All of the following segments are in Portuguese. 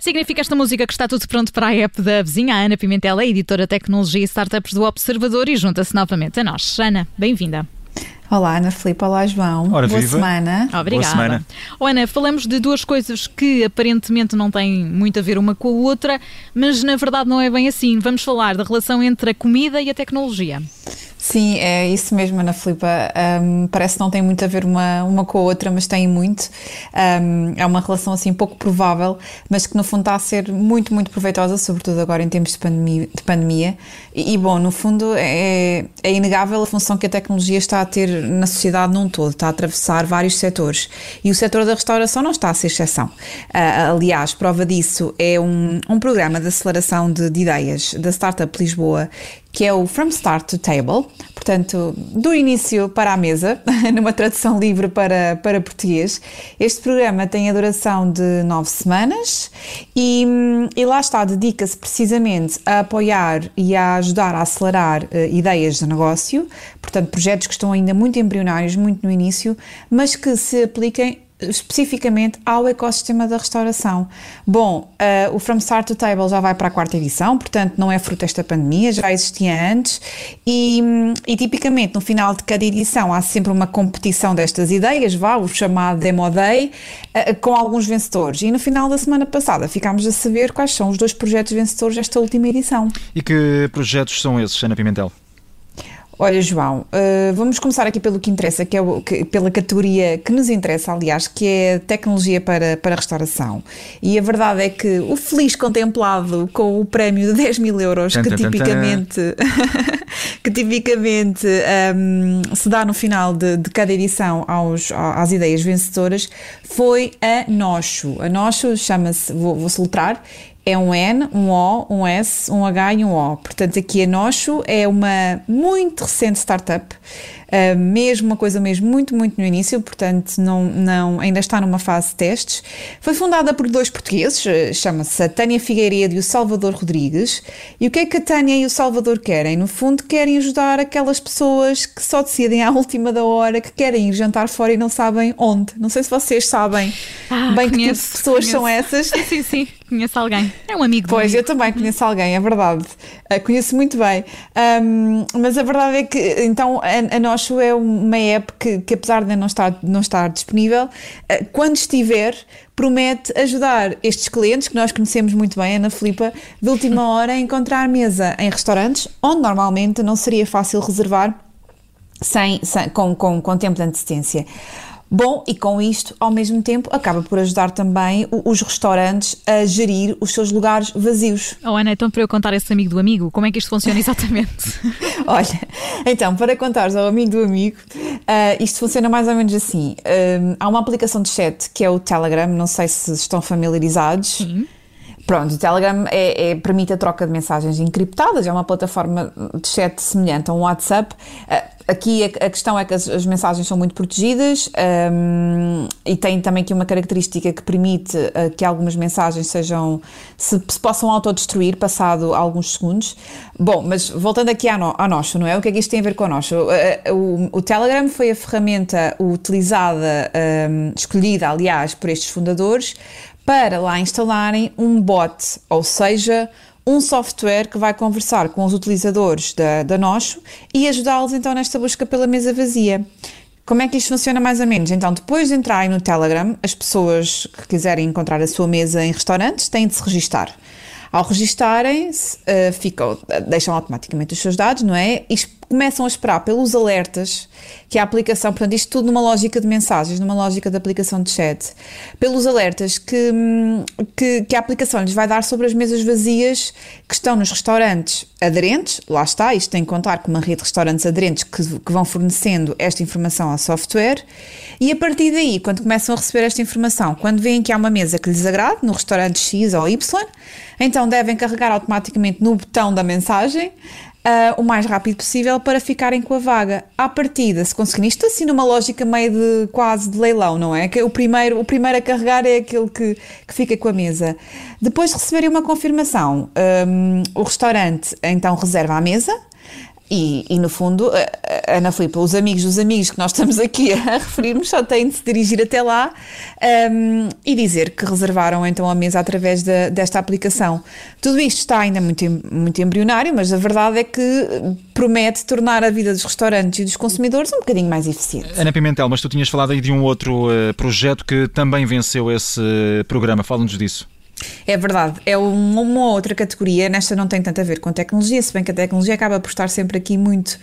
Significa esta música que está tudo pronto para a app da vizinha Ana Pimentel, editora Tecnologia e Startups do Observador, e junta-se novamente a nós. Ana, bem-vinda. Olá, Ana Filipe. Olá, João. Ora, Boa viva. semana. Obrigada. Boa semana. Oh, Ana, falamos de duas coisas que aparentemente não têm muito a ver uma com a outra, mas na verdade não é bem assim. Vamos falar da relação entre a comida e a tecnologia. Sim, é isso mesmo, Ana Filipa. Um, parece que não tem muito a ver uma, uma com a outra, mas tem muito. Um, é uma relação assim pouco provável, mas que no fundo está a ser muito, muito proveitosa, sobretudo agora em tempos de pandemia. De pandemia. E, e, bom, no fundo é, é inegável a função que a tecnologia está a ter na sociedade num todo, está a atravessar vários setores. E o setor da restauração não está a ser exceção. Uh, aliás, prova disso é um, um programa de aceleração de, de ideias da Startup Lisboa que é o From Start to Table, portanto, do início para a mesa, numa tradução livre para, para português. Este programa tem a duração de nove semanas e, e lá está, dedica-se precisamente a apoiar e a ajudar a acelerar uh, ideias de negócio, portanto, projetos que estão ainda muito embrionários, muito no início, mas que se apliquem especificamente ao ecossistema da restauração. Bom, uh, o From Start to Table já vai para a quarta edição, portanto não é fruto desta pandemia, já existia antes e, e tipicamente no final de cada edição há sempre uma competição destas ideias, vá, o chamado Demo Day, uh, com alguns vencedores. E no final da semana passada ficámos a saber quais são os dois projetos vencedores desta última edição. E que projetos são esses, Ana Pimentel? Olha, João, uh, vamos começar aqui pelo que interessa, que é o, que, pela categoria que nos interessa, aliás, que é tecnologia para, para restauração. E a verdade é que o feliz contemplado com o prémio de 10 mil euros, que tipicamente, que tipicamente um, se dá no final de, de cada edição aos, às ideias vencedoras, foi a Nocho. A Nocho chama-se, vou, vou soltar, é um N, um O, um S, um H e um O. Portanto, aqui a Nocho é uma muito recente startup, uh, mesmo uma coisa mesmo muito, muito no início, portanto, não, não, ainda está numa fase de testes. Foi fundada por dois portugueses, uh, chama-se a Tânia Figueiredo e o Salvador Rodrigues. E o que é que a Tânia e o Salvador querem? No fundo, querem ajudar aquelas pessoas que só decidem à última da hora, que querem ir jantar fora e não sabem onde. Não sei se vocês sabem Ah, bem que tipo conheço, de pessoas conheço. são essas. Sim, sim, conheço alguém. É um amigo. Pois, amigo. eu também conheço alguém, é verdade. Uh, conheço muito bem. Um, mas a verdade é que, então, a, a Nocho é uma app que, que apesar de não estar, não estar disponível, uh, quando estiver, promete ajudar estes clientes, que nós conhecemos muito bem, Ana Filipa, de última hora a encontrar mesa em restaurantes, onde normalmente não seria fácil reservar sem, sem- com, com, com tempo de antecedência. Bom, e com isto, ao mesmo tempo, acaba por ajudar também os restaurantes a gerir os seus lugares vazios. Oh, Ana, então para eu contar esse amigo do amigo, como é que isto funciona exatamente? Olha, então, para contares ao amigo do amigo, ah, isto funciona mais ou menos assim. Ah, há uma aplicação de chat que é o Telegram, não sei se estão familiarizados. Sim. Pronto, o Telegram é, é- permite a troca de mensagens encriptadas, é uma plataforma de chat semelhante a um WhatsApp. Ah, aqui a, questão é que as, as mensagens são muito protegidas ahm, e tem também aqui uma característica que permite ah, que algumas mensagens sejam se, se possam autodestruir passado alguns segundos. Bom, mas voltando aqui à, no, Nocho, não é? O que é que isto tem a ver com a Nocho? Ah, o, o Telegram foi a ferramenta utilizada, ahm, escolhida, aliás, por estes fundadores para lá instalarem um bot, ou seja, um software que vai conversar com os utilizadores da, da Nocho e ajudá-los então nesta busca pela mesa vazia. Como é que isto funciona mais ou menos? Então, depois de entrarem no Telegram, as pessoas que quiserem encontrar a sua mesa em restaurantes têm de se registar. Ao registarem-se, eh, ficam, deixam automaticamente os seus dados, não é? Começam a esperar pelos alertas que a aplicação, portanto, isto tudo numa lógica de mensagens, numa lógica de aplicação de chat, pelos alertas que, hum, que, que a aplicação lhes vai dar sobre as mesas vazias que estão nos restaurantes aderentes, lá está, isto tem que contar com uma rede de restaurantes aderentes que, que vão fornecendo esta informação ao software, e a partir daí, quando começam a receber esta informação, quando veem que há uma mesa que lhes agrade, no restaurante X ou Y, então devem carregar automaticamente no botão da mensagem ah, o mais rápido possível para ficarem com a vaga. À partida, se conseguirem isto assim numa lógica meio de quase de leilão, não é? Que o primeiro, o primeiro a carregar é aquele que, que fica com a mesa. Depois de receberem uma confirmação, hum, o restaurante então reserva a mesa. E, e, no fundo, Ana Filipe, os amigos dos amigos que nós estamos aqui a referirmos só têm de se dirigir até lá um, e dizer que reservaram então a mesa através de, desta aplicação. Tudo isto está ainda muito, muito embrionário, mas a verdade é que promete tornar a vida dos restaurantes e dos consumidores um bocadinho mais eficiente. Ana Pimentel, mas tu tinhas falado aí de um outro uh, projeto que também venceu esse uh, programa. Fala-nos disso. É verdade, é uma outra categoria, nesta não tem tanto a ver com tecnologia, se bem que a tecnologia acaba por estar sempre aqui muito,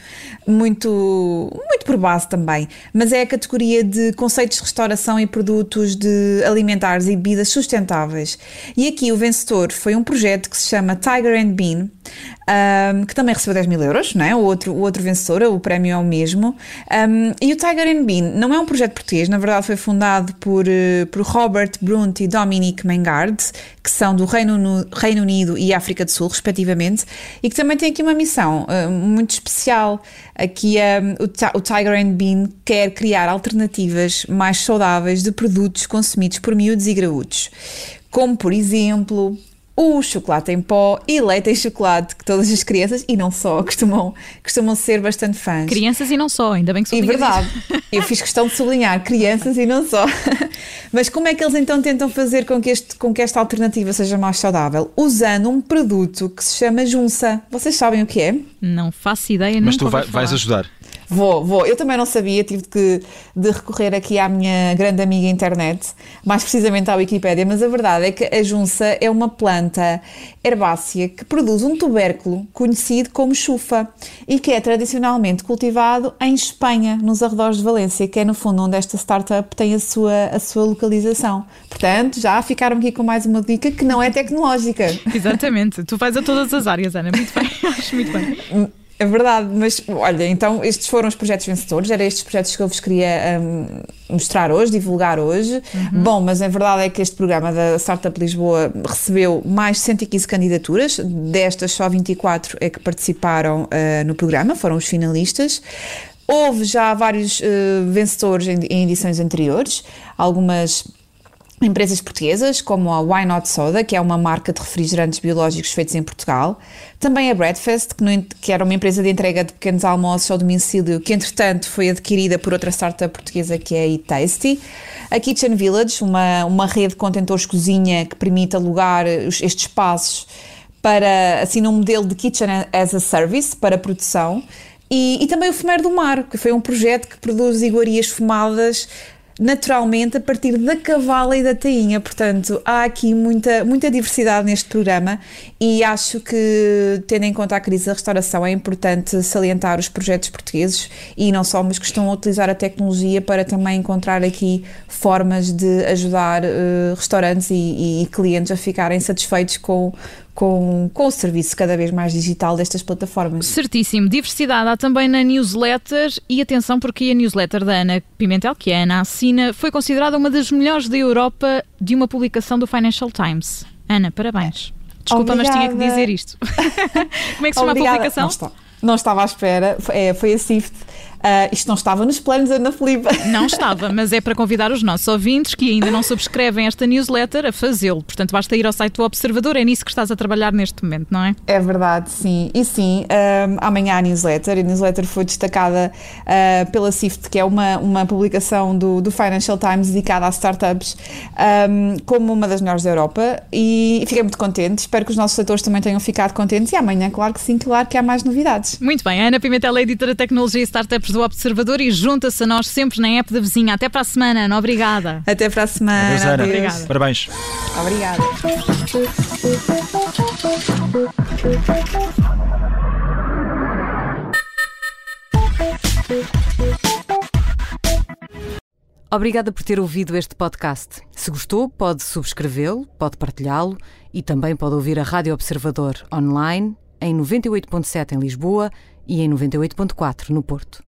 muito, muito por base também, mas é a categoria de conceitos de restauração e produtos de alimentares e bebidas sustentáveis. E aqui o vencedor foi um projeto que se chama Tiger and Bean, um, que também recebeu 10 mil euros, não é? o, outro, o outro vencedor, o prémio é o mesmo. Um, e o Tiger and Bean não é um projeto português, na verdade foi fundado por, uh, por Robert Brunt e Dominique Mengard, que são do Reino, no, Reino Unido e África do Sul, respectivamente, e que também tem aqui uma missão uh, muito especial. Aqui um, o, o Tiger and Bean quer criar alternativas mais saudáveis de produtos consumidos por miúdos e graúdos como por exemplo o chocolate em pó e leite em chocolate, que todas as crianças, e não só, costumam, costumam ser bastante fãs. Crianças e não só, ainda bem que E verdade, eu fiz questão de sublinhar, crianças e não só. Mas como é que eles então tentam fazer com que, este, com que esta alternativa seja mais saudável? Usando um produto que se chama Junça. Vocês sabem o que é? Não faço ideia, Mas tu vai, vais ajudar. Vou, vou. Eu também não sabia, tive que, de recorrer aqui à minha grande amiga internet, mais precisamente à Wikipédia, mas a verdade é que a junça é uma planta herbácea que produz um tubérculo conhecido como chufa e que é tradicionalmente cultivado em Espanha, nos arredores de Valência, que é no fundo onde esta startup tem a sua, a sua localização. Portanto, já ficaram aqui com mais uma dica que não é tecnológica. Exatamente. Tu faz a todas as áreas, Ana. Muito bem. Acho muito bem. É verdade, mas olha, então estes foram os projetos vencedores, eram estes projetos que eu vos queria um, mostrar hoje, divulgar hoje. Uhum. Bom, mas a verdade é que este programa da Startup Lisboa recebeu mais de 115 candidaturas, destas só 24 é que participaram uh, no programa, foram os finalistas. Houve já vários uh, vencedores em, em edições anteriores, algumas empresas portuguesas, como a Why Not Soda, que é uma marca de refrigerantes biológicos feitos em Portugal, também a Breadfast, que, no, que, era uma empresa de entrega de pequenos almoços ao domicílio, que entretanto foi adquirida por outra startup portuguesa que é a Tasty, a Kitchen Village, uma, uma rede de contentores cozinha que permite alugar estes espaços para, assim, num modelo de Kitchen as a Service, para produção, e, e também o Fumeiro do Mar, que foi um projeto que produz iguarias fumadas naturalmente a partir da cavala e da tainha. Portanto, há aqui muita, muita diversidade neste programa e acho que, tendo em conta a crise da restauração, é importante salientar os projetos portugueses e não só, mas que estão a utilizar a tecnologia para também encontrar aqui formas de ajudar uh, restaurantes e, e clientes a ficarem satisfeitos com, com, com o serviço cada vez mais digital destas plataformas. Certíssimo. Diversidade há também na newsletter e atenção porque a newsletter da Ana Pimentel, que é a Ana Assina, foi considerada uma das melhores da Europa de uma publicação do Financial Times. Ana, parabéns. Desculpa, Obrigada. mas tinha que dizer isto. Como é que se chama Obrigada. a publicação? Não, está, não estava à espera. Foi, é, foi a SIFT Uh, isto não estava nos planos, Ana Filipe. Não estava, mas é para convidar os nossos ouvintes que ainda não subscrevem esta newsletter a fazê-lo. Portanto, basta ir ao site do Observador, é nisso que estás a trabalhar neste momento, não é? É verdade, sim. E sim, um, amanhã a newsletter. A newsletter foi destacada uh, pela SIFT, que é uma, uma publicação do, do Financial Times dedicada a startups, um, como uma das melhores da Europa. E fiquei muito contente. Espero que os nossos leitores também tenham ficado contentes. E amanhã, claro que sim, claro que há mais novidades. Muito bem. Ana Pimentel, editora de Tecnologia e Startups do Observador e junta-se a nós sempre na app da vizinha. Até para a semana, Ana. Obrigada. Até para a semana. Adeus, Ana. Obrigada. Parabéns. Obrigada. Obrigada por ter ouvido este podcast. Se gostou, pode subscrevê-lo, pode partilhá-lo e também pode ouvir a Rádio Observador online em 98.7 em Lisboa e em 98.4 no Porto.